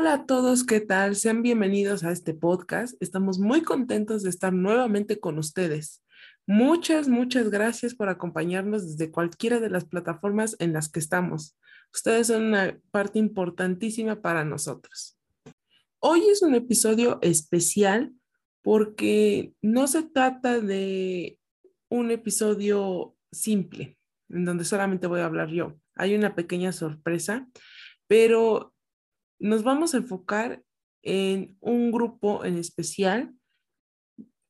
Hola a todos, ¿qué tal? Sean bienvenidos a este podcast. Estamos muy contentos de estar nuevamente con ustedes. Muchas, muchas gracias por acompañarnos desde cualquiera de las plataformas en las que estamos. Ustedes son una parte importantísima para nosotros. Hoy es un episodio especial porque no se trata de un episodio simple, en donde solamente voy a hablar yo. Hay una pequeña sorpresa, pero nos vamos a enfocar en un grupo en especial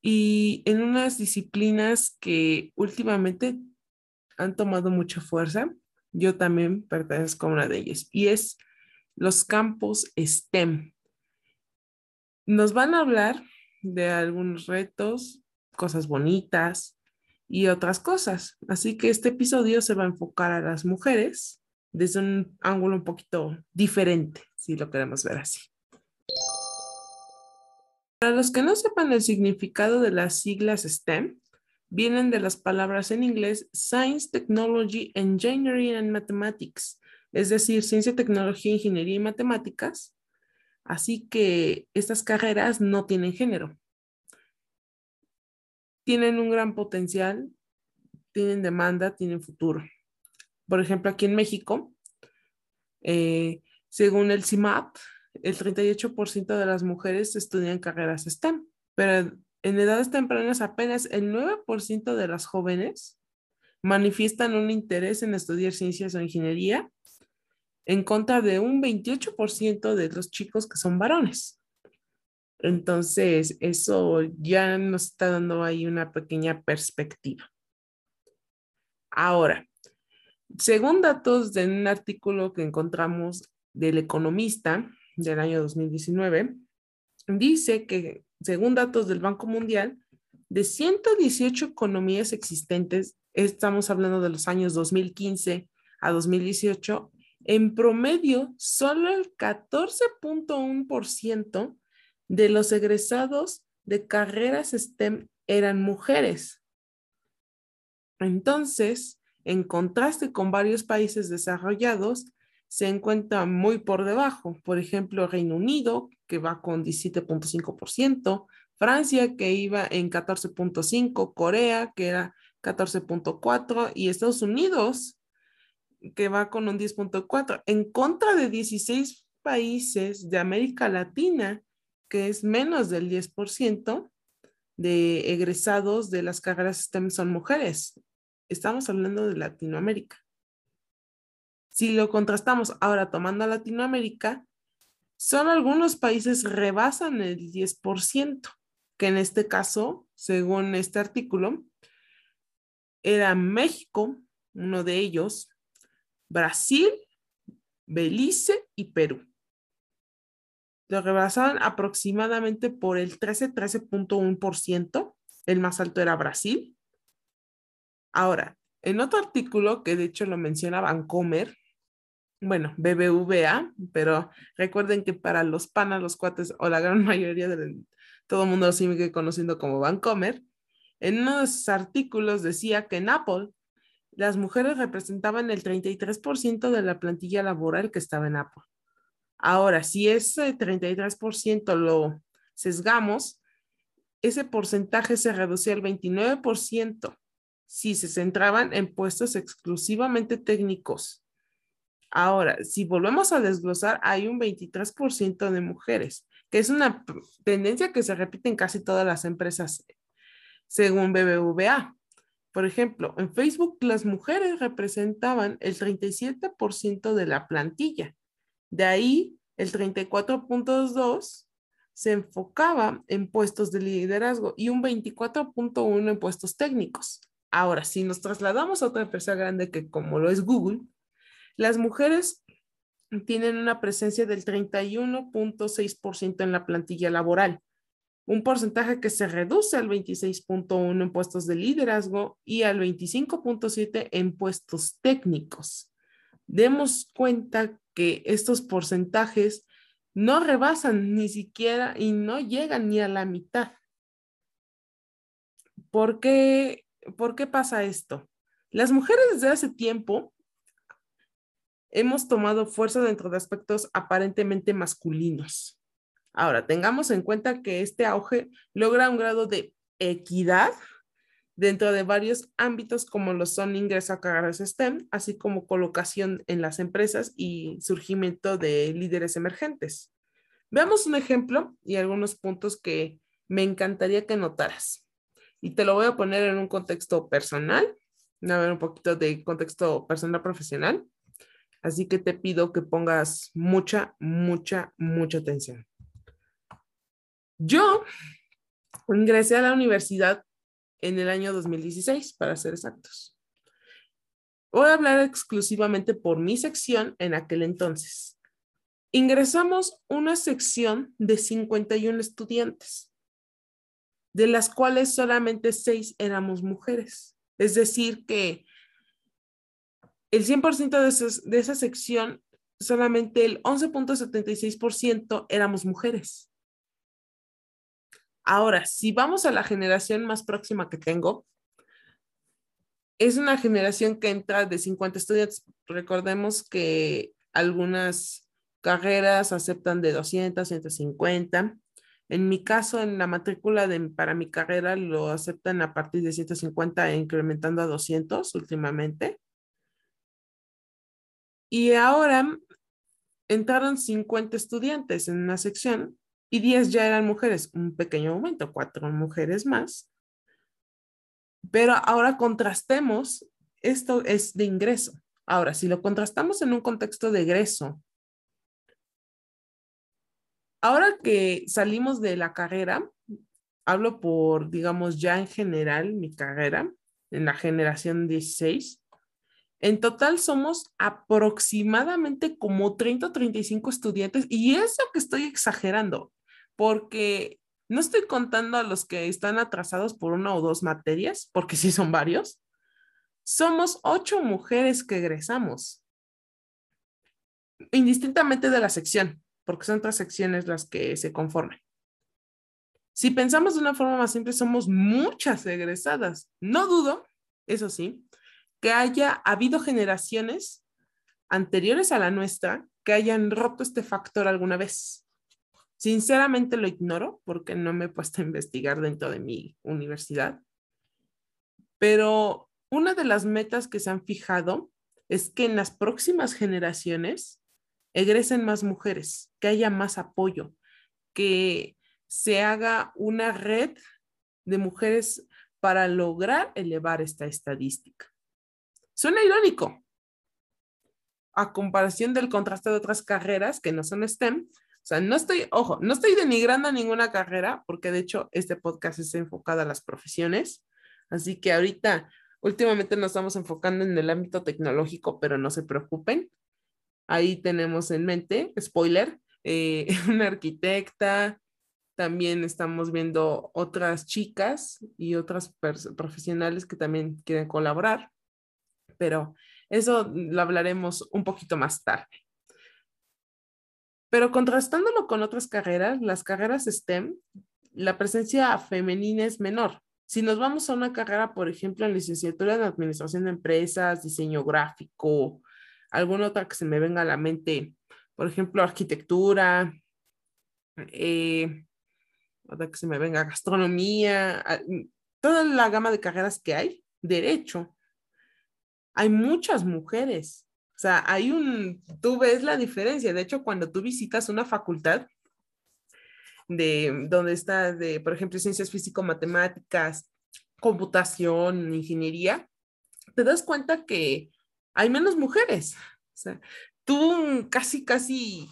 y en unas disciplinas que últimamente han tomado mucha fuerza. Yo también pertenezco a una de ellas y es los campos STEM. Nos van a hablar de algunos retos, cosas bonitas y otras cosas. Así que este episodio se va a enfocar a las mujeres desde un ángulo un poquito diferente, si lo queremos ver así. Para los que no sepan el significado de las siglas STEM, vienen de las palabras en inglés Science, Technology, Engineering and Mathematics, es decir, ciencia, tecnología, ingeniería y matemáticas. Así que estas carreras no tienen género. Tienen un gran potencial, tienen demanda, tienen futuro. Por ejemplo, aquí en México, eh, según el CIMAP, el 38% de las mujeres estudian carreras STEM, pero en edades tempranas apenas el 9% de las jóvenes manifiestan un interés en estudiar ciencias o ingeniería en contra de un 28% de los chicos que son varones. Entonces, eso ya nos está dando ahí una pequeña perspectiva. Ahora, según datos de un artículo que encontramos del Economista del año 2019, dice que, según datos del Banco Mundial, de 118 economías existentes, estamos hablando de los años 2015 a 2018, en promedio, solo el 14.1% de los egresados de carreras STEM eran mujeres. Entonces, en contraste con varios países desarrollados, se encuentra muy por debajo. Por ejemplo, Reino Unido, que va con 17.5%, Francia, que iba en 14.5%, Corea, que era 14.4%, y Estados Unidos, que va con un 10.4%, en contra de 16 países de América Latina, que es menos del 10% de egresados de las carreras STEM son mujeres estamos hablando de Latinoamérica. Si lo contrastamos ahora tomando a Latinoamérica, solo algunos países rebasan el 10%, que en este caso, según este artículo, era México, uno de ellos, Brasil, Belice y Perú. Lo rebasaban aproximadamente por el 13-13.1%. El más alto era Brasil, Ahora, en otro artículo que de hecho lo menciona Vancomer, bueno, BBVA, pero recuerden que para los panas, los cuates o la gran mayoría de todo el mundo lo sigue conociendo como Vancomer, en uno de sus artículos decía que en Apple las mujeres representaban el 33% de la plantilla laboral que estaba en Apple. Ahora, si ese 33% lo sesgamos, ese porcentaje se reducía al 29% si se centraban en puestos exclusivamente técnicos. Ahora, si volvemos a desglosar, hay un 23% de mujeres, que es una tendencia que se repite en casi todas las empresas, según BBVA. Por ejemplo, en Facebook las mujeres representaban el 37% de la plantilla. De ahí, el 34.2 se enfocaba en puestos de liderazgo y un 24.1 en puestos técnicos. Ahora, si nos trasladamos a otra empresa grande que como lo es Google, las mujeres tienen una presencia del 31.6% en la plantilla laboral, un porcentaje que se reduce al 26.1 en puestos de liderazgo y al 25.7 en puestos técnicos. Demos cuenta que estos porcentajes no rebasan ni siquiera y no llegan ni a la mitad. ¿Por qué ¿por qué pasa esto? Las mujeres desde hace tiempo hemos tomado fuerza dentro de aspectos aparentemente masculinos. Ahora, tengamos en cuenta que este auge logra un grado de equidad dentro de varios ámbitos como lo son ingreso a carreras STEM, así como colocación en las empresas y surgimiento de líderes emergentes. Veamos un ejemplo y algunos puntos que me encantaría que notaras. Y te lo voy a poner en un contexto personal, a ver un poquito de contexto personal profesional. Así que te pido que pongas mucha, mucha, mucha atención. Yo ingresé a la universidad en el año 2016, para ser exactos. Voy a hablar exclusivamente por mi sección en aquel entonces. Ingresamos una sección de 51 estudiantes, de las cuales solamente 6 éramos mujeres. Es decir, que el 100% de, de esa sección, solamente el 11.76% éramos mujeres. Ahora, si vamos a la generación más próxima que tengo, es una generación que entra de 50 estudiantes. Recordemos que algunas carreras aceptan de 200, 150. En mi caso, en la matrícula de, para mi carrera lo aceptan a partir de 150 e incrementando a 200 últimamente. Y ahora entraron 50 estudiantes en una sección y 10 ya eran mujeres, un pequeño aumento, cuatro mujeres más. Pero ahora contrastemos, esto es de ingreso. Ahora, si lo contrastamos en un contexto de egreso, ahora que salimos de la carrera, hablo por, digamos, ya en general mi carrera, en la generación 16, en total somos aproximadamente como 30 o 35 estudiantes y eso que estoy exagerando porque no estoy contando a los que están atrasados por una o dos materias, porque sí son varios. Somos ocho mujeres que egresamos, indistintamente de la sección, porque son otras secciones las que se conforman. Si pensamos de una forma más simple, somos muchas egresadas. No dudo, eso sí, que haya habido generaciones anteriores a la nuestra que hayan roto este factor alguna vez. Sinceramente lo ignoro porque no me he puesto a investigar dentro de mi universidad. Pero una de las metas que se han fijado es que en las próximas generaciones egresen más mujeres, que haya más apoyo, que se haga una red de mujeres para lograr elevar esta estadística. Suena irónico. A comparación del contraste de otras carreras que no son STEM, o sea, no estoy, ojo, no estoy denigrando ninguna carrera, porque de hecho este podcast está enfocado a las profesiones. Así que ahorita, últimamente nos estamos enfocando en el ámbito tecnológico, pero no se preocupen. Ahí tenemos en mente, spoiler, eh, una arquitecta, también estamos viendo otras chicas y otras profesionales que también quieren colaborar, pero eso lo hablaremos un poquito más tarde. Pero contrastándolo con otras carreras, las carreras STEM, la presencia femenina es menor. Si nos vamos a una carrera, por ejemplo, en licenciatura en Administración de Empresas, diseño gráfico, alguna otra que se me venga a la mente, por ejemplo, arquitectura, eh, otra que se me venga, gastronomía, ah, toda la gama de carreras que hay, derecho. Hay muchas mujeres o sea, hay un, tú ves la diferencia. De hecho, cuando tú visitas una facultad de donde está, de, por ejemplo, ciencias físico-matemáticas, computación, ingeniería, te das cuenta que hay menos mujeres. O sea, tú casi, casi,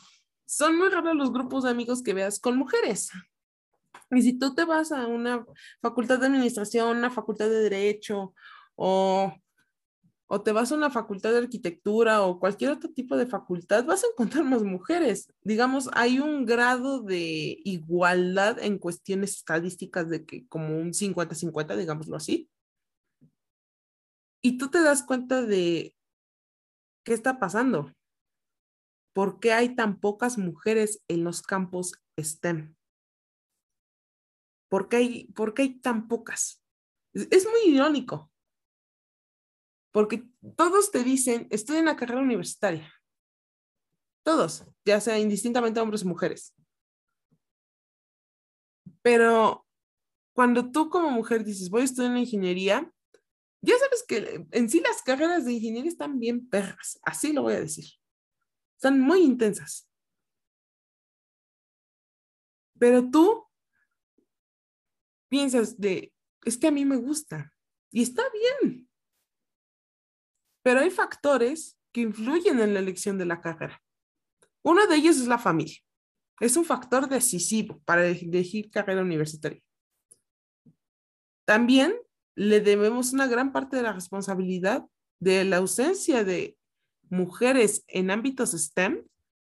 son muy raros los grupos de amigos que veas con mujeres. Y si tú te vas a una facultad de administración, una facultad de derecho o o te vas a una facultad de arquitectura o cualquier otro tipo de facultad, vas a encontrar más mujeres. Digamos, hay un grado de igualdad en cuestiones estadísticas de que como un 50-50, digámoslo así. Y tú te das cuenta de qué está pasando. ¿Por qué hay tan pocas mujeres en los campos STEM? ¿Por qué hay, por qué hay tan pocas? Es muy irónico porque todos te dicen, en la carrera universitaria, Todos, ya sea indistintamente hombres o mujeres. Pero cuando tú como mujer dices, voy a estudiar ingeniería, ya sabes que en sí las carreras de ingeniería están bien perras, así lo voy a decir. Están muy intensas. Pero tú piensas de, es que a mí me gusta y está bien. Pero hay factores que influyen en la elección de la carrera. Uno de ellos es la familia. Es un factor decisivo para elegir carrera universitaria. También le debemos una gran parte de la responsabilidad de la ausencia de mujeres en ámbitos STEM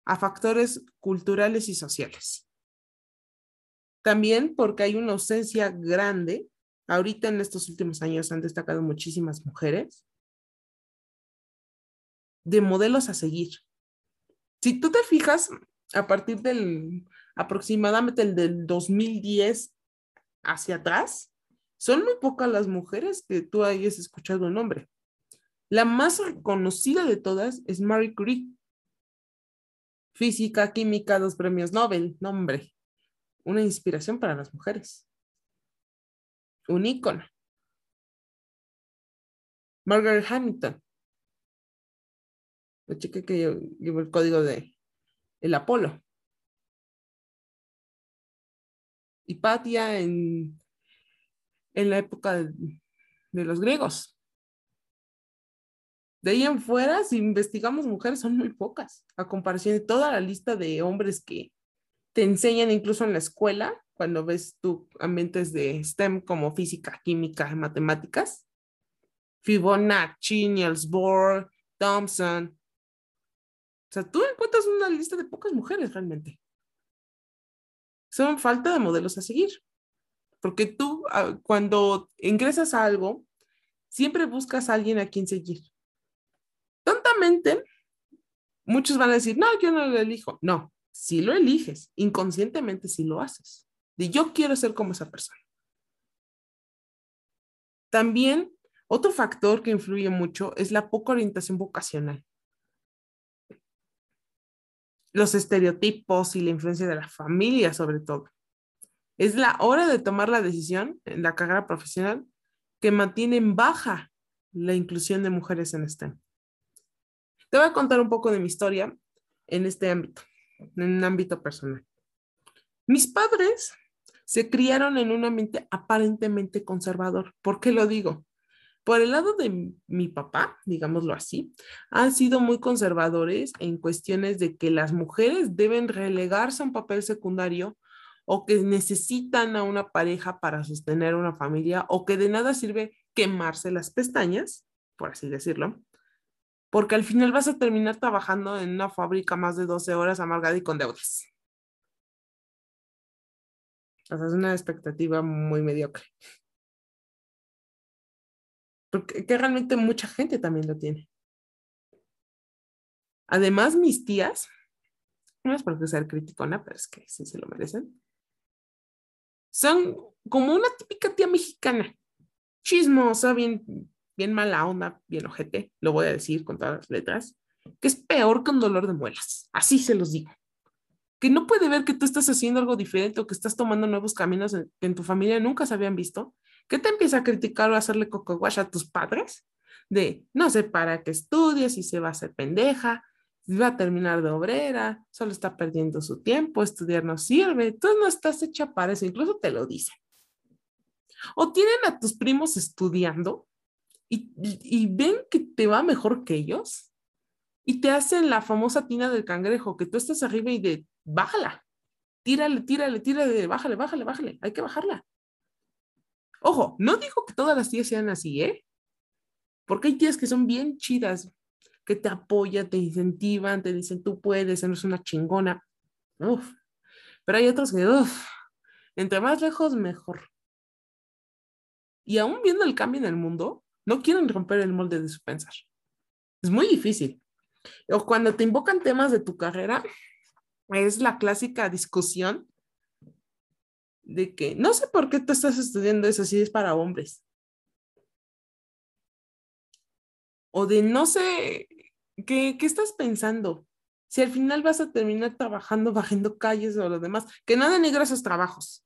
a factores culturales y sociales. También porque hay una ausencia grande. Ahorita en estos últimos años han destacado muchísimas mujeres de modelos a seguir. Si tú te fijas, a partir del aproximadamente el del 2010 hacia atrás, son muy pocas las mujeres que tú hayas escuchado el nombre. La más reconocida de todas es Marie Curie. Física, química, dos premios Nobel, nombre. Una inspiración para las mujeres. Un ícono. Margaret Hamilton. La chica que llevó el código de el Apolo. Hipatia en en la época de, los griegos. De ahí en fuera, si investigamos mujeres, son muy pocas, a comparación de toda la lista de hombres que te enseñan incluso en la escuela, cuando ves tu ambientes de STEM como física, química, matemáticas. Fibonacci, Niels Bohr, Thompson. O sea, tú encuentras una lista de pocas mujeres realmente. Son falta de modelos a seguir. Porque tú ah, cuando ingresas a algo, siempre buscas a alguien a quien seguir. Tontamente, muchos van a decir, no, yo no lo elijo. No, si lo eliges, inconscientemente si lo haces. De yo quiero ser como esa persona. También otro factor que influye mucho es la poca orientación vocacional. Los estereotipos y la influencia de la familia sobre todo. Es la hora de tomar la decisión en la carrera profesional que mantiene en baja la inclusión de mujeres en STEM. Te voy a contar un poco de mi historia en este ámbito, en un ámbito personal. Mis padres se criaron en un ambiente aparentemente conservador. ¿Por qué lo digo? Por el lado de mi papá, digámoslo así, han sido muy conservadores en cuestiones de que las mujeres deben relegarse a un papel secundario o que necesitan a una pareja para sostener una familia o que de nada sirve quemarse las pestañas, por así decirlo, porque al final vas a terminar trabajando en una fábrica más de 12 horas amargada y con deudas. O sea, es una expectativa muy mediocre. Porque que realmente mucha gente también lo tiene. Además, mis tías, no es porque ser criticona, pero es que sí se lo merecen son como una típica tía mexicana, chismosa, bien, bien mala onda, bien ojete, lo voy a decir con todas las letras, que es peor que un dolor de muelas, así se los digo. Que no puede ver que tú estás haciendo algo diferente o que estás tomando nuevos caminos que en tu familia nunca se habían visto, que te empieza a criticar o a hacerle coco a tus padres, de no sé para qué estudias y se va a hacer pendeja, va a terminar de obrera, solo está perdiendo su tiempo, estudiar no sirve, tú no estás hecha para eso, incluso te lo dicen. O tienen a tus primos estudiando y, y, ven que te va mejor que ellos y te hacen la famosa tina del cangrejo, que tú estás arriba y de, bájala, tírale, tírale, tírale, bájale, bájale, bájale, hay que bajarla. Ojo, no digo que todas las tías sean así, ¿eh? Porque hay tías que son bien chidas, que te apoyan, te incentivan, te dicen tú puedes, eres una chingona. Uf. Pero hay otros que, uf, entre más lejos, mejor. Y aún viendo el cambio en el mundo, no quieren romper el molde de su pensar. Es muy difícil. O cuando te invocan temas de tu carrera, es la clásica discusión de que no sé por qué tú estás estudiando eso si es para hombres. O de no sé ¿Qué, estás pensando? si al final vas a terminar trabajando bajando calles o lo demás, que no denigre esos trabajos.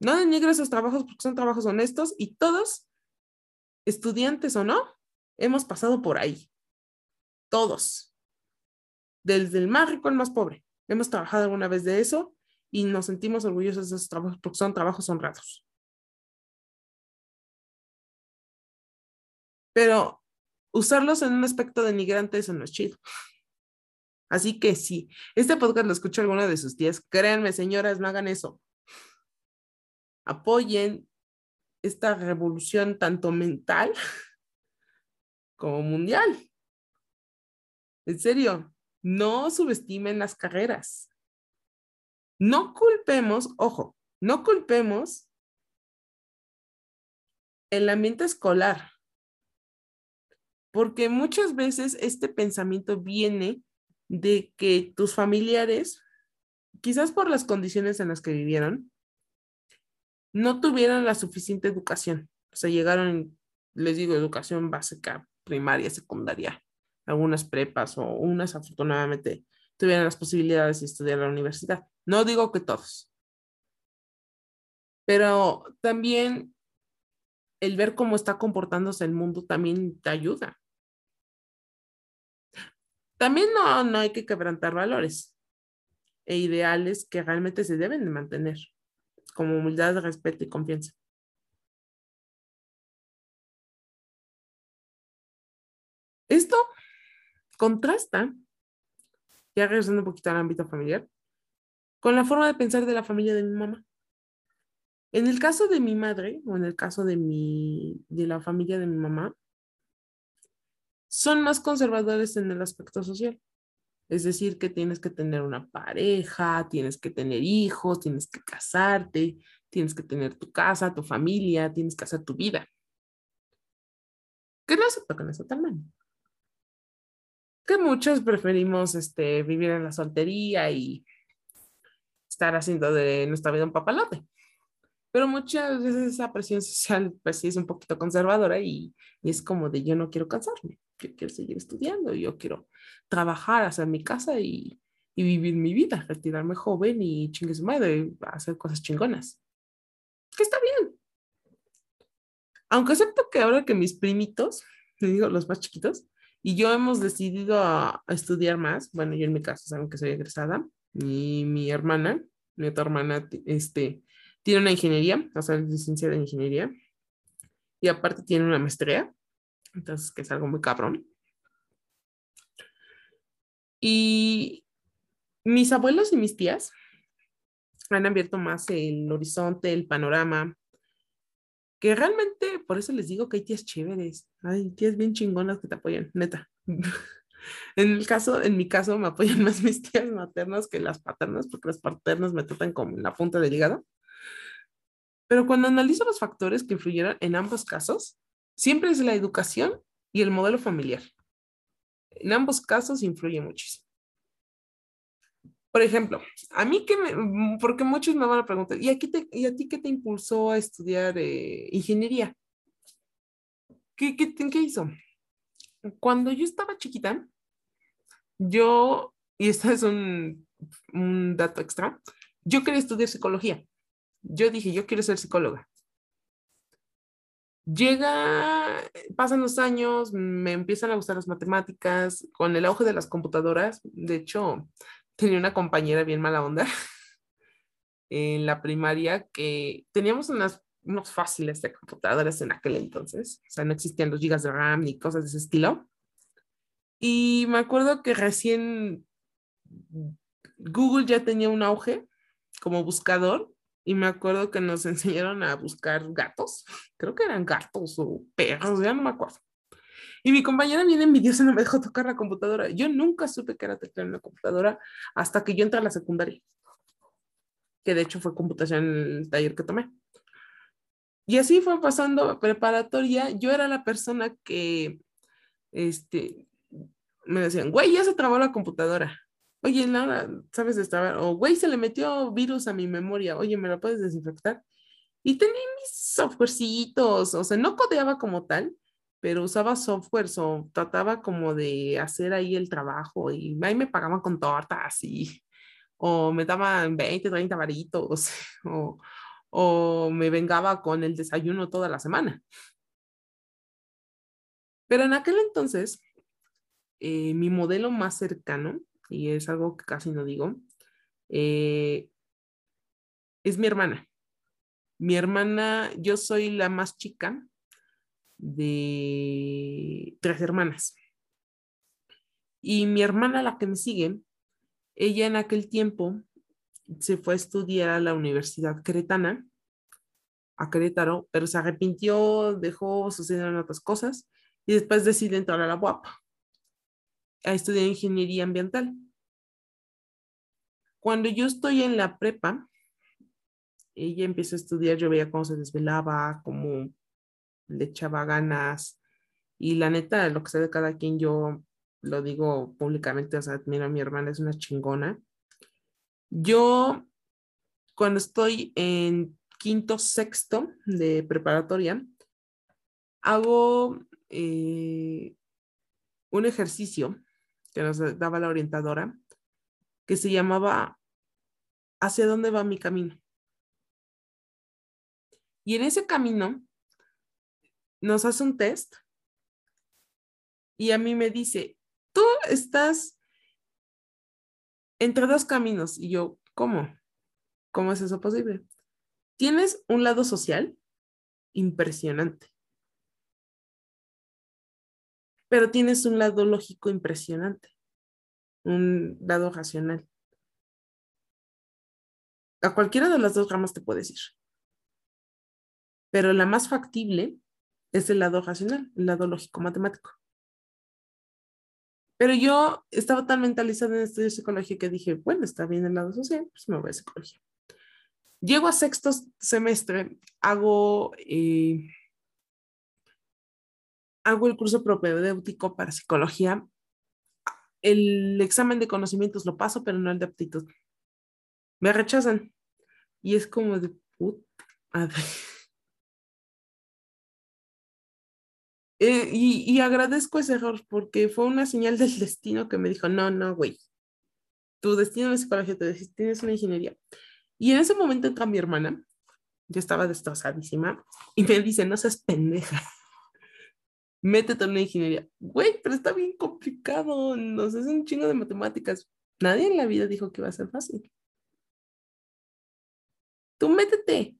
No denigre esos trabajos porque son trabajos honestos y todos, estudiantes o no, hemos pasado por ahí. Todos. Desde el más rico al más pobre. Hemos trabajado alguna vez de eso y nos sentimos orgullosos de esos trabajos porque son trabajos honrados. Pero usarlos en un aspecto denigrante, eso no es chido. Así que sí, este podcast lo escucha alguna de sus tías. Créanme, señoras, no hagan eso. Apoyen esta revolución tanto mental como mundial. En serio, no subestimen las carreras. No culpemos, ojo, no culpemos el ambiente escolar, porque muchas veces este pensamiento viene de que tus familiares, quizás por las condiciones en las que vivieron, no tuvieron la suficiente educación. O sea, llegaron, les digo, educación básica, primaria, secundaria, algunas prepas o unas afortunadamente tuvieron las posibilidades de estudiar en la universidad. No digo que todos, pero también el ver cómo está comportándose el mundo también te ayuda. También no, no hay que quebrantar valores e ideales que realmente se deben de mantener, como humildad, respeto y confianza. Esto contrasta, ya regresando un poquito al ámbito familiar, con la forma de pensar de la familia de mi mamá. En el caso de mi madre, o en el caso de, mi, de la familia de mi mamá, son más conservadores en el aspecto social. Es decir, que tienes que tener una pareja, tienes que tener hijos, tienes que casarte, tienes que tener tu casa, tu familia, tienes que hacer tu vida. Que no se tocan eso también. Que muchos preferimos este, vivir en la soltería y estar haciendo de nuestra vida un papalote pero muchas veces esa presión social pues sí es un poquito conservadora y, es como de yo no quiero cansarme, yo quiero seguir estudiando, yo quiero trabajar, hacer mi casa y, y vivir mi vida, retirarme joven y chingue su madre, hacer cosas chingonas. Que está bien. Aunque acepto que ahora que mis primitos, digo los más chiquitos, y yo hemos decidido a, a, estudiar más, bueno, yo en mi caso saben que soy egresada, y mi hermana, mi otra hermana, este, tiene una ingeniería, o sea, licenciada en ingeniería. Y aparte tiene una maestría. Entonces, que es algo muy cabrón. Y mis abuelos y mis tías han abierto más el horizonte, el panorama, que realmente, por eso les digo que hay tías chéveres, hay tías bien chingonas que te apoyan, neta. En el caso, en mi caso, me apoyan más mis tías maternas que las paternas, porque las paternas me tratan como la punta del hígado. Pero cuando analizo los factores que influyeron en ambos casos, siempre es la educación y el modelo familiar. En ambos casos influye muchísimo. Por ejemplo, a mí que me, porque muchos me van a preguntar, ¿y, aquí te, y a ti qué te impulsó a estudiar eh, ingeniería? ¿Qué, qué, ¿Qué hizo? Cuando yo estaba chiquita, yo, y este es un dato extra, yo quería estudiar psicología yo dije, yo quiero ser psicóloga. Llega, pasan los años, me empiezan a gustar las matemáticas, con el auge de las computadoras. De hecho, tenía una compañera bien mala onda en la primaria que teníamos unas, unos fáciles de computadoras en aquel entonces. O sea, no existían los gigas de RAM ni cosas de ese estilo. Y me acuerdo que recién Google ya tenía un auge como buscador y me acuerdo que nos enseñaron a buscar gatos, creo que eran gatos o perros, ya no me acuerdo. Y mi compañera bien envidiosa no me dejó tocar la computadora. Yo nunca supe que era teclado en la computadora hasta que yo entré a la secundaria, que de hecho fue computación en el taller que tomé. Y así fue pasando preparatoria. Yo era la persona que, este, me decían, güey, ya se trabó la computadora oye, Laura, ¿sabes estaba? O, güey, se le metió virus a mi memoria, oye, ¿me lo puedes desinfectar? Y tenía mis softwarecitos, o sea, no codeaba como tal, pero usaba software, o trataba como de hacer ahí el trabajo y ahí me pagaban con tortas y, o me daban 20, 30 varitos, o, o me vengaba con el desayuno toda la semana. Pero en aquel entonces, eh, mi modelo más cercano, y es algo que casi no digo, eh, es mi hermana. Mi hermana, yo soy la más chica de tres hermanas. Y mi hermana, la que me sigue, ella en aquel tiempo se fue a estudiar a la Universidad Cretana, a Querétaro, pero se arrepintió, dejó, sucedieron otras cosas y después decide entrar a la UAP a estudiar ingeniería ambiental. Cuando yo estoy en la prepa, ella empieza a estudiar, yo veía cómo se desvelaba, cómo le echaba ganas. Y la neta, lo que sé de cada quien, yo lo digo públicamente, o sea, mira, mi hermana es una chingona. Yo, cuando estoy en quinto, sexto de preparatoria, hago eh, un ejercicio que nos daba la orientadora que se llamaba ¿Hacia dónde va mi camino? Y en ese camino nos hace un test y a mí me dice, tú estás entre dos caminos. Y yo, ¿cómo? ¿Cómo es eso posible? Tienes un lado social impresionante, pero tienes un lado lógico impresionante, un lado racional. A cualquiera de las dos ramas te puedes ir pero la más factible es el lado racional, el lado lógico matemático. Pero yo estaba tan mentalizada en estudiar psicología que dije, bueno, está bien el lado social, pues me voy a psicología. Llego a sexto semestre, hago, eh, hago el curso propedéutico para psicología. El examen de conocimientos lo paso, pero no el de aptitud. Me rechazan. Y es como de puta madre. Eh, y, agradezco ese error porque fue una señal del destino que me dijo, no, no, güey, tu destino no es psicología, tu destino es una ingeniería. Y en ese momento entra mi hermana, yo estaba destrozadísima, y me dice, no seas pendeja, métete en una ingeniería. Güey, pero está bien complicado, nos es un chingo de matemáticas. Nadie en la vida dijo que iba a ser fácil. Tú métete,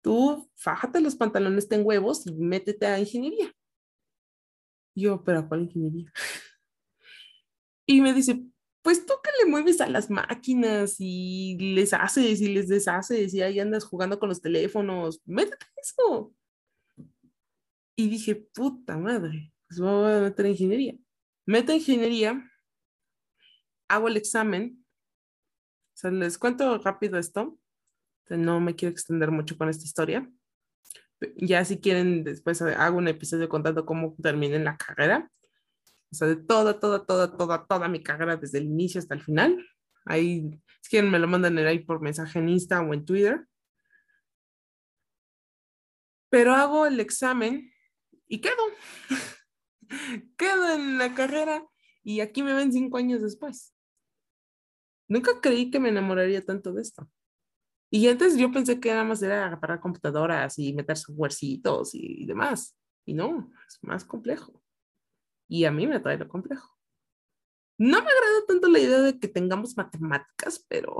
tú fájate los pantalones, ten huevos y métete a ingeniería. Yo, pero ¿a cuál ingeniería? Y me dice, pues tú que le mueves a las máquinas y les haces y les deshaces y ahí andas jugando con los teléfonos, métete a eso. Y dije, puta madre, pues voy a meter a ingeniería. Meto ingeniería, hago el examen. O sea, les cuento rápido esto no me quiero extender mucho con esta historia. Ya si quieren, después hago un episodio contando cómo terminé en la carrera. O sea, de toda, toda, toda, toda, toda mi carrera desde el inicio hasta el final. Ahí, si quieren, me lo mandan ahí por mensaje en Insta o en Twitter. Pero hago el examen y quedo. quedo en la carrera y aquí me ven cinco años después. Nunca creí que me enamoraría tanto de esto. Y antes yo pensé que nada más era reparar computadoras y meter softwarecitos y, demás. Y no, es más complejo. Y a mí me trae lo complejo. No me agrada tanto la idea de que tengamos matemáticas, pero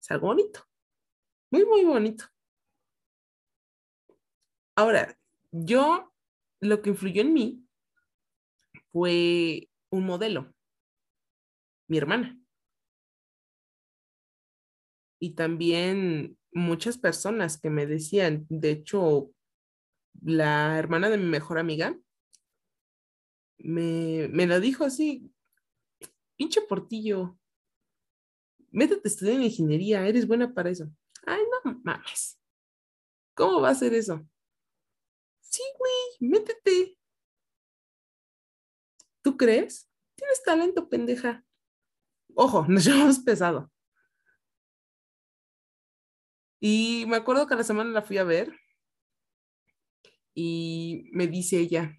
es algo bonito. Muy, muy bonito. Ahora, yo, lo que influyó en mí fue un modelo, mi hermana y también muchas personas que me decían, de hecho, la hermana de mi mejor amiga me, me lo dijo así, pinche portillo, métete a estudiar en ingeniería, eres buena para eso. Ay, no mames. ¿Cómo va a ser eso? Sí, güey, métete. ¿Tú crees? Tienes talento, pendeja. Ojo, nos llevamos pesado. Y me acuerdo que la semana la fui a ver y me dice ella,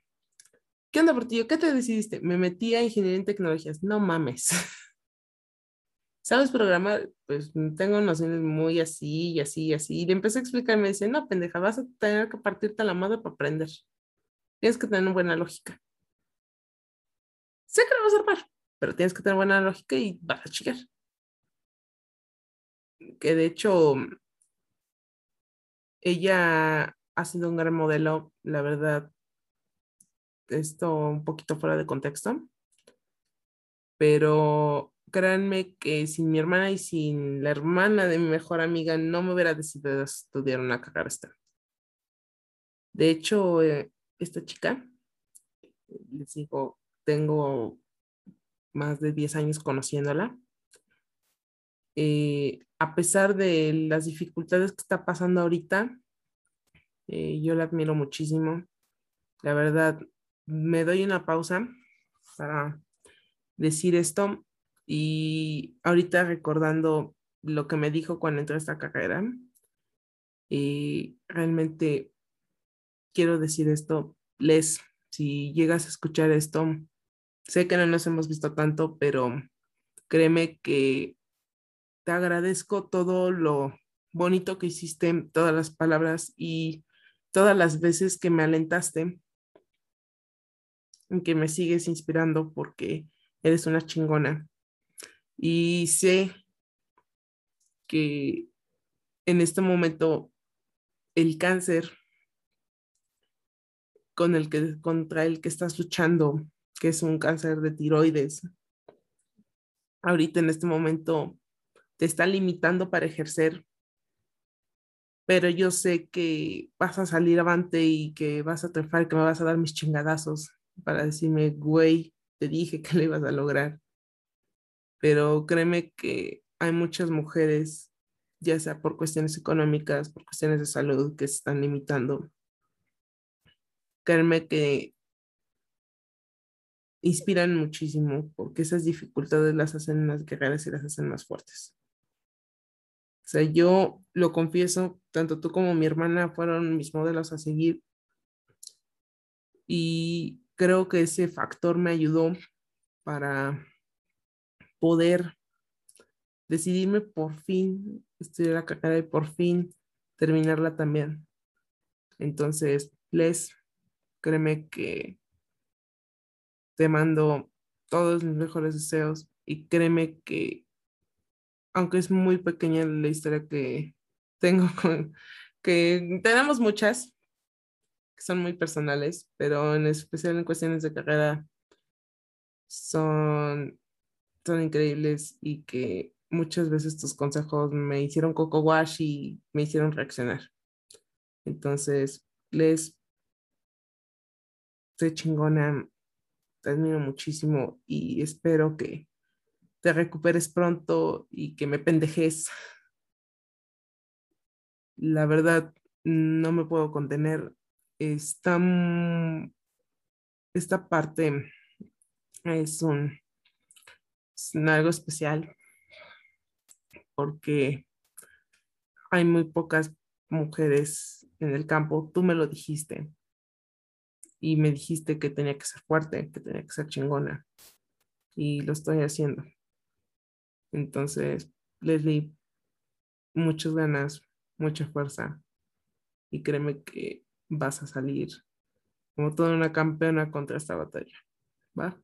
¿qué onda, Portillo? ¿Qué te decidiste? Me metí a ingeniería en tecnologías. No mames. ¿Sabes programar? Pues tengo nociones muy así y así y así. Y le empecé a explicar, me dice, no, pendeja, vas a tener que partirte la madre para aprender. Tienes que tener una buena lógica. Sé que lo vas a armar, pero tienes que tener buena lógica y vas a chicar. Que de hecho, ella ha sido un gran modelo, la verdad, esto un poquito fuera de contexto, pero créanme que sin mi hermana y sin la hermana de mi mejor amiga no me hubiera decidido estudiar una carrera. De hecho, eh, esta chica, les digo, tengo más de 10 años conociéndola. Eh, a pesar de las dificultades que está pasando ahorita, eh, yo la admiro muchísimo. La verdad, me doy una pausa para decir esto y ahorita recordando lo que me dijo cuando entré a esta carrera, y realmente quiero decir esto, Les, si llegas a escuchar esto, sé que no nos hemos visto tanto, pero créeme que te agradezco todo lo bonito que hiciste, todas las palabras y todas las veces que me alentaste, en que me sigues inspirando porque eres una chingona. Y sé que en este momento el cáncer con el que, contra el que estás luchando, que es un cáncer de tiroides, ahorita en este momento te está limitando para ejercer pero yo sé que vas a salir avante y que vas a triunfar, que me vas a dar mis chingadazos para decirme, güey, te dije que lo ibas a lograr. Pero créeme que hay muchas mujeres, ya sea por cuestiones económicas, por cuestiones de salud, que se están limitando. Créeme que inspiran muchísimo porque esas dificultades las hacen más guerreras y las hacen más fuertes. O sea, yo lo confieso, tanto tú como mi hermana fueron mis modelos a seguir. Y creo que ese factor me ayudó para poder decidirme por fin estudiar la carrera y por fin terminarla también. Entonces, Les, créeme que te mando todos mis mejores deseos y créeme que aunque es muy pequeña la historia que tengo con, que tenemos muchas que son muy personales, pero en especial en cuestiones de carrera son, son increíbles y que muchas veces tus consejos me hicieron coco wash y me hicieron reaccionar. Entonces, les soy chingona, te admiro muchísimo y espero que te recuperes pronto y que me pendejes. La verdad, no me puedo contener. Esta, esta parte es un es algo especial porque hay muy pocas mujeres en el campo. Tú me lo dijiste y me dijiste que tenía que ser fuerte, que tenía que ser chingona y lo estoy haciendo. Entonces, Leslie, muchas ganas, mucha fuerza y créeme que vas a salir como toda una campeona contra esta batalla. ¿Va?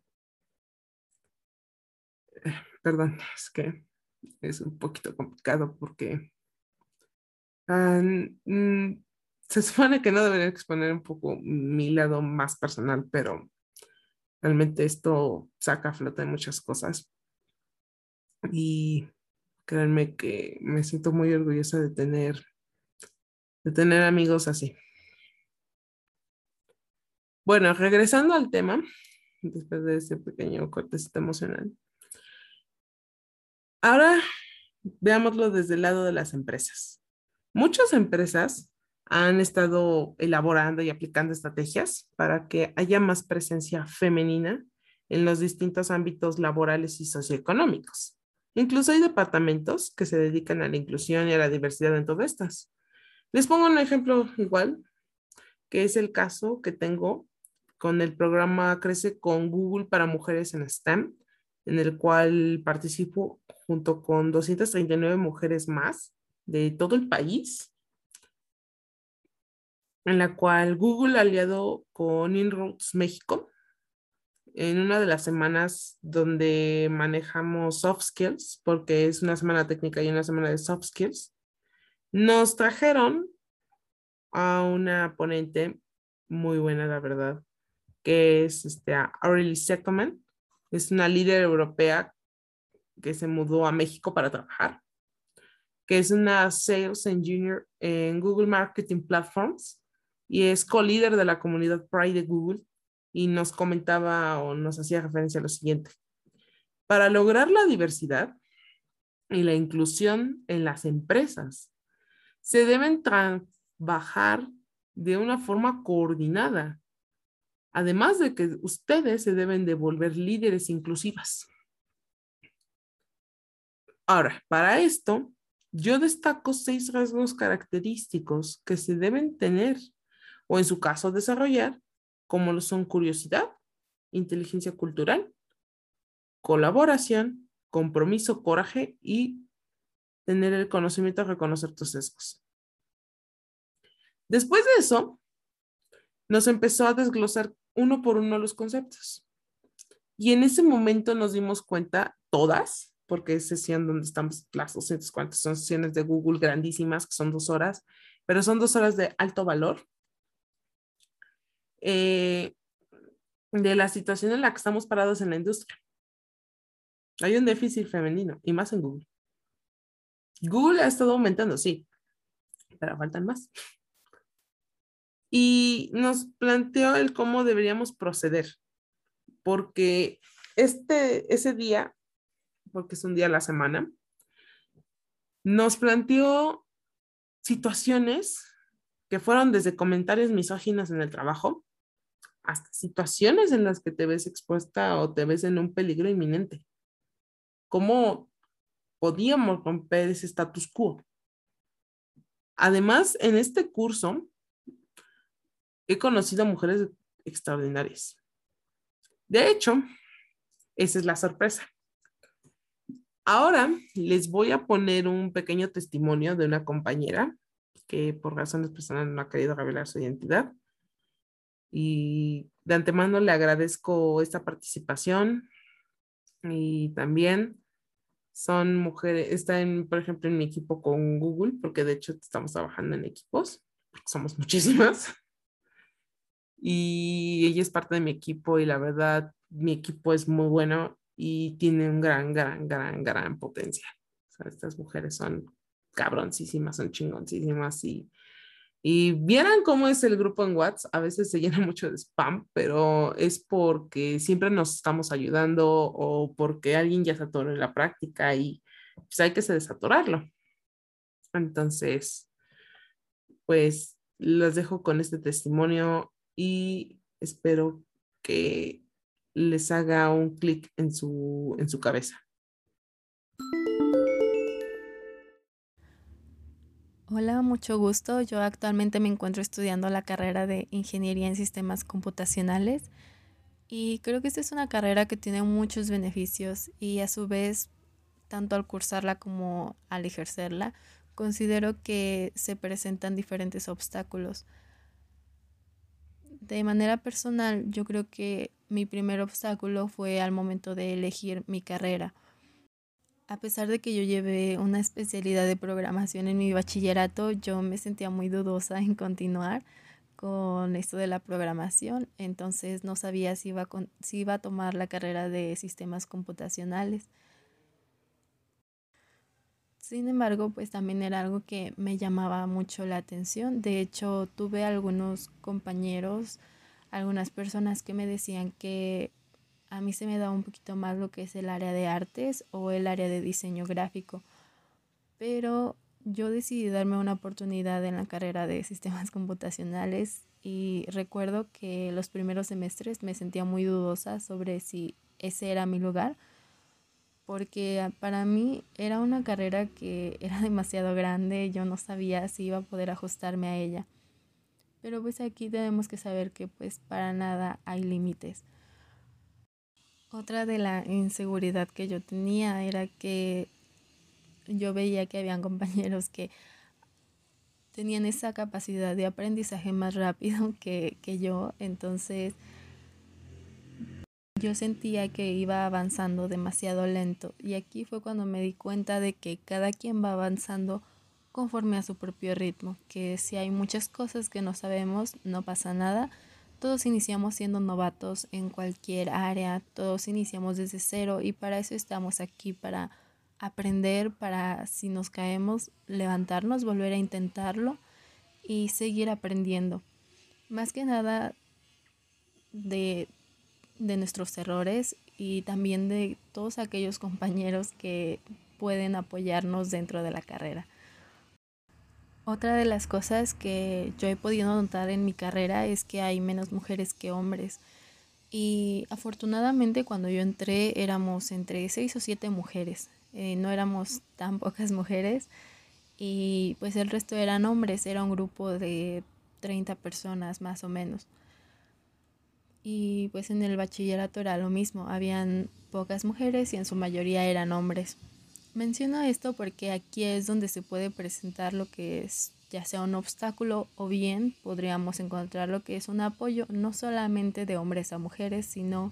Perdón, es que es un poquito complicado porque ah, mm, se supone que no debería exponer un poco mi lado más personal, pero realmente esto saca a flote muchas cosas y créanme que me siento muy orgullosa de tener, de tener amigos así. Bueno, regresando al tema, después de ese pequeño cortecito emocional. Ahora veámoslo desde el lado de las empresas. Muchas empresas han estado elaborando y aplicando estrategias para que haya más presencia femenina en los distintos ámbitos laborales y socioeconómicos. Incluso hay departamentos que se dedican a la inclusión y a la diversidad en todas estas. Les pongo un ejemplo igual, que es el caso que tengo con el programa Crece con Google para Mujeres en STEM, en el cual participo junto con 239 mujeres más de todo el país, en la cual Google aliado con Inroads México, en una de las semanas donde manejamos soft skills, porque es una semana técnica y una semana de soft skills, nos trajeron a una ponente muy buena, la verdad, que es este, Aurelie Settlement. Es una líder europea que se mudó a México para trabajar, que es una Sales Engineer en Google Marketing Platforms y es co-líder de la comunidad Pride de Google y nos comentaba o nos hacía referencia a lo siguiente. Para lograr la diversidad y la inclusión en las empresas, se deben trabajar de una forma coordinada Además de que ustedes se deben de volver líderes inclusivas. Ahora, para esto, yo destaco seis rasgos característicos que se deben tener o en su caso desarrollar, como lo son curiosidad, inteligencia cultural, colaboración, compromiso, coraje y tener el conocimiento de reconocer tus sesgos. Después de eso, nos empezó a desglosar uno por uno los conceptos. Y en ese momento nos dimos cuenta, todas, porque es sesión donde estamos las 200 cuantas son sesiones de Google grandísimas, que son dos horas, pero son dos horas de alto valor, eh, de la situación en la que estamos parados en la industria. Hay un déficit femenino, y más en Google. Google ha estado aumentando, sí, pero faltan más y nos planteó el cómo deberíamos proceder, porque este, ese día, porque es un día a la semana, nos planteó situaciones que fueron desde comentarios misóginos en el trabajo hasta situaciones en las que te ves expuesta o te ves en un peligro inminente. ¿Cómo podíamos romper ese status quo? Además, en este curso he conocido mujeres extraordinarias. De hecho, esa es la sorpresa. Ahora les voy a poner un pequeño testimonio de una compañera que por razones personales no ha querido revelar su identidad. Y de antemano le agradezco esta participación. Y también son mujeres, están, por ejemplo, en mi equipo con Google, porque de hecho estamos trabajando en equipos, somos muchísimas y ella es parte de mi equipo y la verdad mi equipo es muy bueno y tiene un gran, gran, gran, gran potencial. estas mujeres son cabroncísimas, son chingoncísimas y, y vieran cómo es el grupo en WhatsApp, a veces se llena mucho de spam, pero es porque siempre nos estamos ayudando o porque alguien ya en la práctica y pues hay que desatorarlo. Entonces, pues los dejo con este testimonio y espero que les haga un clic en su, en su cabeza. Hola, mucho gusto. Yo actualmente me encuentro estudiando la carrera de Ingeniería en Sistemas Computacionales y creo que esta es una carrera que tiene muchos beneficios y a su vez, tanto al cursarla como al ejercerla, considero que se presentan diferentes obstáculos. De manera personal, yo creo que mi primer obstáculo fue al momento de elegir mi carrera. A pesar de que yo llevé una especialidad de programación en mi bachillerato, yo me sentía muy dudosa en continuar con esto de la programación, entonces no sabía si iba, si iba a tomar la carrera de sistemas computacionales. Sin embargo, pues también era algo que me llamaba mucho la atención. De hecho, tuve algunos compañeros, algunas personas que me decían que a mí se me da un poquito más lo que es el área de artes o el área de diseño gráfico. Pero yo decidí darme una oportunidad en la carrera de sistemas computacionales y recuerdo que los primeros semestres me sentía muy dudosa sobre si ese era mi lugar porque para mí era una carrera que era demasiado grande, yo no sabía si iba a poder ajustarme a ella. Pero pues aquí tenemos que saber que pues para nada hay límites. Otra de la inseguridad que yo tenía era que yo veía que habían compañeros que tenían esa capacidad de aprendizaje más rápido que, que yo, entonces yo sentía que iba avanzando demasiado lento y aquí fue cuando me di cuenta de que cada quien va avanzando conforme a su propio ritmo, que si hay muchas cosas que no sabemos, no pasa nada. Todos iniciamos siendo novatos en cualquier área, todos iniciamos desde cero y para eso estamos aquí, para aprender, para si nos caemos, levantarnos, volver a intentarlo y seguir aprendiendo. Más que nada de, de nuestros errores y también de todos aquellos compañeros que pueden apoyarnos dentro de la carrera. Otra de las cosas que yo he podido notar en mi carrera es que hay menos mujeres que hombres. Y afortunadamente cuando yo entré éramos entre seis o siete mujeres. Eh, no éramos tan pocas mujeres. Y pues el resto eran hombres. Era un grupo de 30 personas más o menos. Y pues en el bachillerato era lo mismo. Habían pocas mujeres y en su mayoría eran hombres. Menciono esto porque aquí es donde se puede presentar lo que es ya sea un obstáculo o bien podríamos encontrar lo que es un apoyo no solamente de hombres a mujeres, sino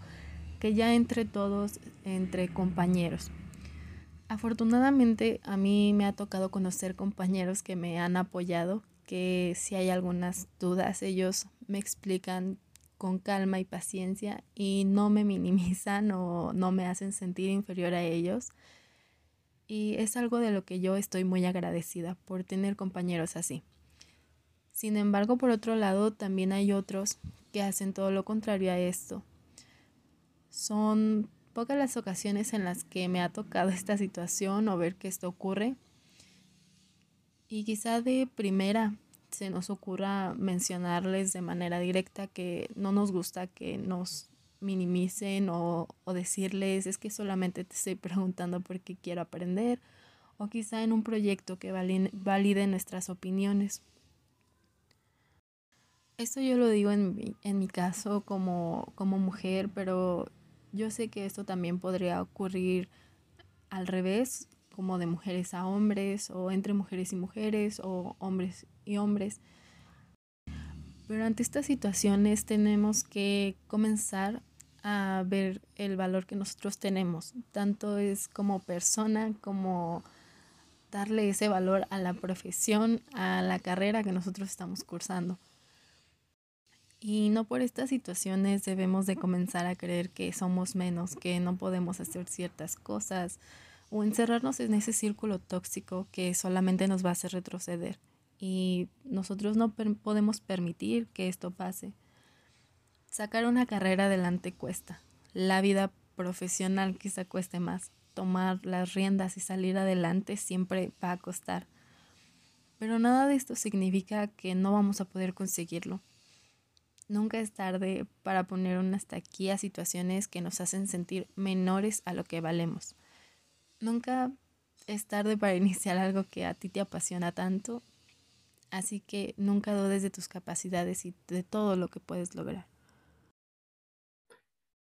que ya entre todos, entre compañeros. Afortunadamente a mí me ha tocado conocer compañeros que me han apoyado, que si hay algunas dudas ellos me explican con calma y paciencia y no me minimizan o no me hacen sentir inferior a ellos y es algo de lo que yo estoy muy agradecida por tener compañeros así. Sin embargo, por otro lado, también hay otros que hacen todo lo contrario a esto. Son pocas las ocasiones en las que me ha tocado esta situación o ver que esto ocurre. Y quizá de primera se nos ocurra mencionarles de manera directa que no nos gusta que nos minimicen o, decirles es que solamente te estoy preguntando porque quiero aprender o quizá en un proyecto que valide, nuestras opiniones. Esto yo lo digo en mi, en mi caso como, como mujer, pero yo sé que esto también podría ocurrir al revés, como de mujeres a hombres o entre mujeres y mujeres o hombres y hombres. Pero ante estas situaciones tenemos que comenzar a ver el valor que nosotros tenemos, tanto es como persona como darle ese valor a la profesión, a la carrera que nosotros estamos cursando. Y no por estas situaciones debemos de comenzar a creer que somos menos, que no podemos hacer ciertas cosas o encerrarnos en ese círculo tóxico que solamente nos va a hacer retroceder. Y nosotros no podemos permitir que esto pase. Sacar una carrera adelante cuesta. La vida profesional quizá cueste más. Tomar las riendas y salir adelante siempre va a costar. Pero nada de esto significa que no vamos a poder conseguirlo. Nunca es tarde para poner un hasta aquí a situaciones que nos hacen sentir menores a lo que valemos. Nunca es tarde para iniciar algo que a ti te apasiona tanto, así que nunca dudes de tus capacidades y de todo lo que puedes lograr.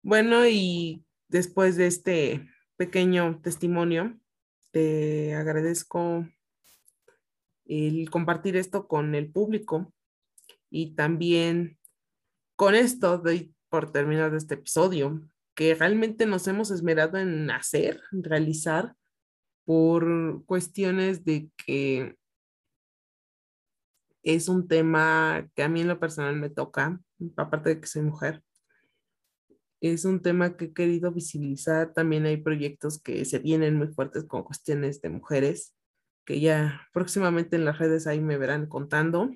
Bueno, y después de este pequeño testimonio, te agradezco el compartir esto con el público y también con esto doy por terminado este episodio que realmente nos hemos esmerado en hacer, realizar por cuestiones de que es un tema que a mí en lo personal me toca, aparte de que soy mujer, es un tema que he querido visibilizar. También hay proyectos que se vienen muy fuertes con cuestiones de mujeres, que ya próximamente en las redes ahí me verán contando.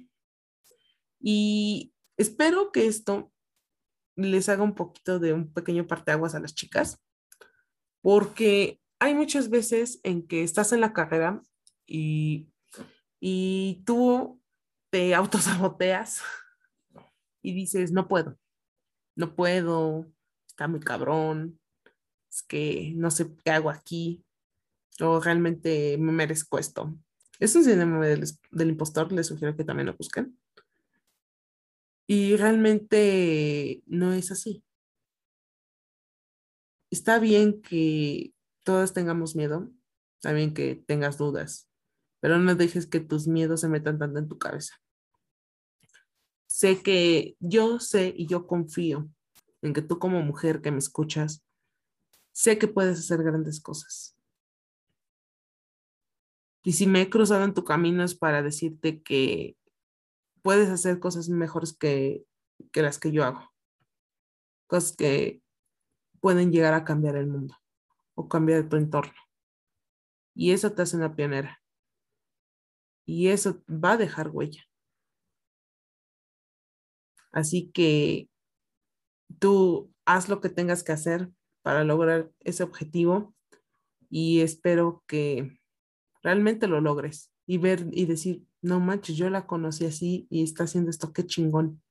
Y espero que esto les haga un poquito de un pequeño parteaguas a las chicas, porque hay muchas veces en que estás en la carrera y, y tú te autosaboteas y dices, no puedo, no puedo, está muy cabrón, es que no sé qué hago aquí, o realmente me merezco esto. Es un síndrome del, del impostor, les sugiero que también lo busquen. Y realmente no es así. Está bien que todos tengamos miedo, bien que tengas dudas, pero no dejes que tus miedos se metan tanto en tu cabeza. Sé que yo sé y yo confío en que tú como mujer que me escuchas, sé que puedes hacer grandes cosas. Y si me he cruzado en tu camino es para decirte que puedes hacer cosas mejores que, que las que yo hago. Cosas que pueden llegar a cambiar el mundo o cambiar tu entorno. Y eso te hace una pionera. Y eso va a dejar huella. Así que tú haz lo que tengas que hacer para lograr ese objetivo y espero que realmente lo logres y ver y decir, no manches, yo la conocí así y está haciendo esto, qué chingón.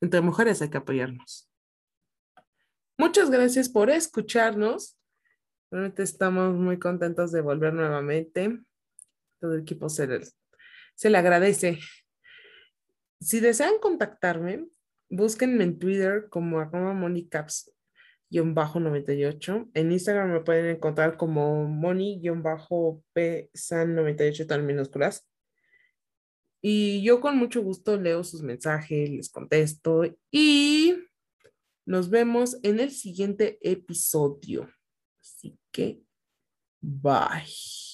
Entre mujeres hay que apoyarnos. Muchas gracias por escucharnos. Realmente estamos muy contentos de volver nuevamente. Todo el equipo se se le agradece. Si desean contactarme, búsquenme en Twitter como arroba monicaps-98. En Instagram me pueden encontrar como moni-psan98 tal minúsculas. Y yo con mucho gusto leo sus mensajes, les contesto y nos vemos en el siguiente episodio. Así que, bye.